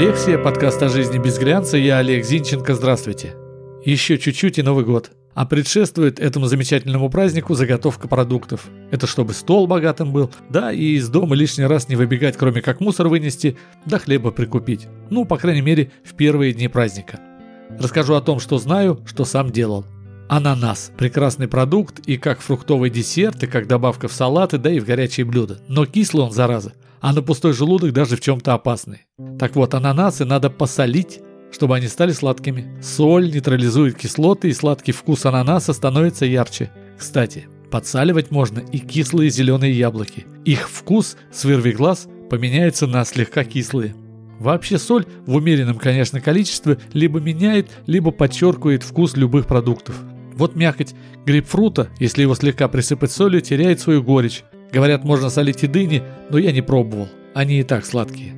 Рефлексия, подкаст о жизни без глянца, я Олег Зинченко, здравствуйте. Еще чуть-чуть и Новый год. А предшествует этому замечательному празднику заготовка продуктов. Это чтобы стол богатым был, да и из дома лишний раз не выбегать, кроме как мусор вынести, да хлеба прикупить. Ну, по крайней мере, в первые дни праздника. Расскажу о том, что знаю, что сам делал. Ананас – прекрасный продукт и как фруктовый десерт, и как добавка в салаты, да и в горячие блюда. Но кислый он, зараза а на пустой желудок даже в чем-то опасный. Так вот, ананасы надо посолить, чтобы они стали сладкими. Соль нейтрализует кислоты, и сладкий вкус ананаса становится ярче. Кстати, подсаливать можно и кислые зеленые яблоки. Их вкус с вырви глаз поменяется на слегка кислые. Вообще соль в умеренном, конечно, количестве либо меняет, либо подчеркивает вкус любых продуктов. Вот мякоть грейпфрута, если его слегка присыпать солью, теряет свою горечь, Говорят, можно солить и дыни, но я не пробовал. Они и так сладкие.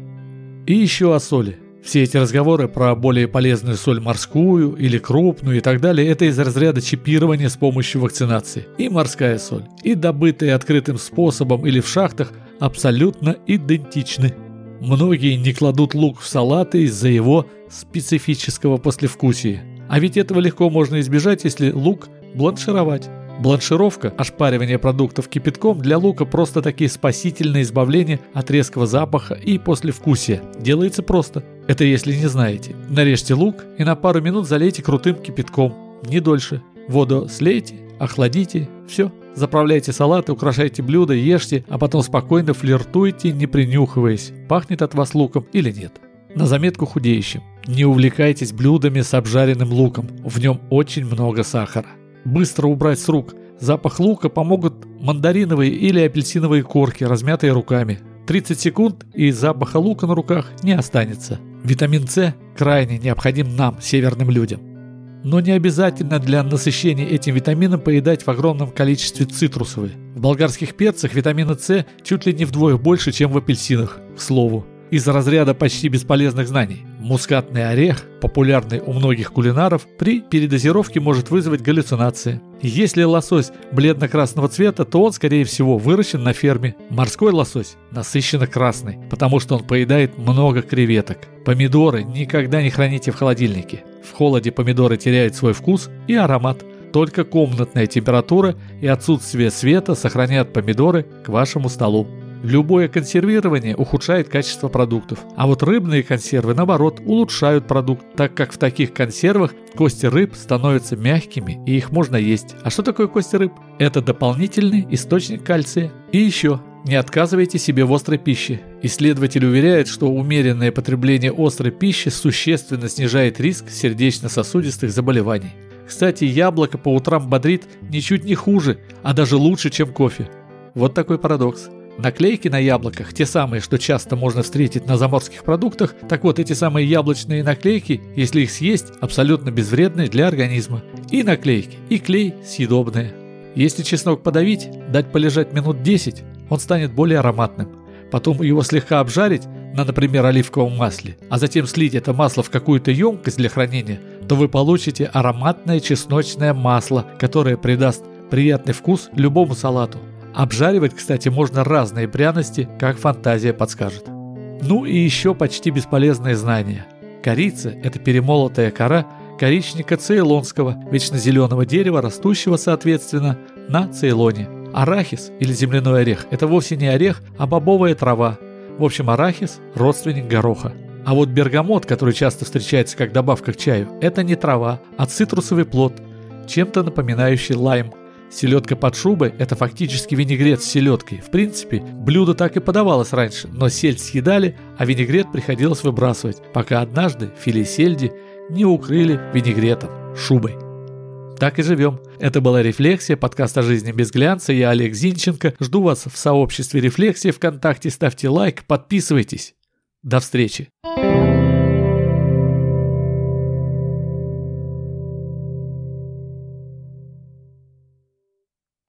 И еще о соли. Все эти разговоры про более полезную соль морскую или крупную и так далее – это из разряда чипирования с помощью вакцинации. И морская соль, и добытая открытым способом или в шахтах абсолютно идентичны. Многие не кладут лук в салаты из-за его специфического послевкусия. А ведь этого легко можно избежать, если лук бланшировать. Бланшировка, ошпаривание продуктов кипятком для лука просто такие спасительные избавления от резкого запаха и послевкусия. Делается просто. Это если не знаете. Нарежьте лук и на пару минут залейте крутым кипятком. Не дольше. Воду слейте, охладите, все. Заправляйте салаты, украшайте блюда, ешьте, а потом спокойно флиртуйте, не принюхиваясь, пахнет от вас луком или нет. На заметку худеющим. Не увлекайтесь блюдами с обжаренным луком, в нем очень много сахара быстро убрать с рук. Запах лука помогут мандариновые или апельсиновые корки, размятые руками. 30 секунд и запаха лука на руках не останется. Витамин С крайне необходим нам, северным людям. Но не обязательно для насыщения этим витамином поедать в огромном количестве цитрусовые. В болгарских перцах витамина С чуть ли не вдвое больше, чем в апельсинах, к слову из разряда почти бесполезных знаний. Мускатный орех, популярный у многих кулинаров, при передозировке может вызвать галлюцинации. Если лосось бледно-красного цвета, то он, скорее всего, выращен на ферме. Морской лосось насыщенно красный, потому что он поедает много креветок. Помидоры никогда не храните в холодильнике. В холоде помидоры теряют свой вкус и аромат. Только комнатная температура и отсутствие света сохраняют помидоры к вашему столу. Любое консервирование ухудшает качество продуктов. А вот рыбные консервы, наоборот, улучшают продукт, так как в таких консервах кости рыб становятся мягкими и их можно есть. А что такое кости рыб? Это дополнительный источник кальция. И еще, не отказывайте себе в острой пище. Исследователи уверяют, что умеренное потребление острой пищи существенно снижает риск сердечно-сосудистых заболеваний. Кстати, яблоко по утрам бодрит ничуть не хуже, а даже лучше, чем кофе. Вот такой парадокс. Наклейки на яблоках, те самые, что часто можно встретить на заморских продуктах, так вот эти самые яблочные наклейки, если их съесть, абсолютно безвредны для организма. И наклейки, и клей съедобные. Если чеснок подавить, дать полежать минут 10, он станет более ароматным. Потом его слегка обжарить на, например, оливковом масле, а затем слить это масло в какую-то емкость для хранения, то вы получите ароматное чесночное масло, которое придаст приятный вкус любому салату. Обжаривать, кстати, можно разные пряности, как фантазия подскажет. Ну и еще почти бесполезные знания. Корица – это перемолотая кора коричника цейлонского, вечно зеленого дерева, растущего, соответственно, на Цейлоне. Арахис или земляной орех – это вовсе не орех, а бобовая трава. В общем, арахис – родственник гороха. А вот бергамот, который часто встречается как добавка к чаю, это не трава, а цитрусовый плод, чем-то напоминающий лайм – Селедка под шубой – это фактически винегрет с селедкой. В принципе, блюдо так и подавалось раньше, но сельдь съедали, а винегрет приходилось выбрасывать, пока однажды филе сельди не укрыли винегретом, шубой. Так и живем. Это была «Рефлексия», подкаст о жизни без глянца. Я Олег Зинченко. Жду вас в сообществе «Рефлексия» ВКонтакте. Ставьте лайк, подписывайтесь. До встречи.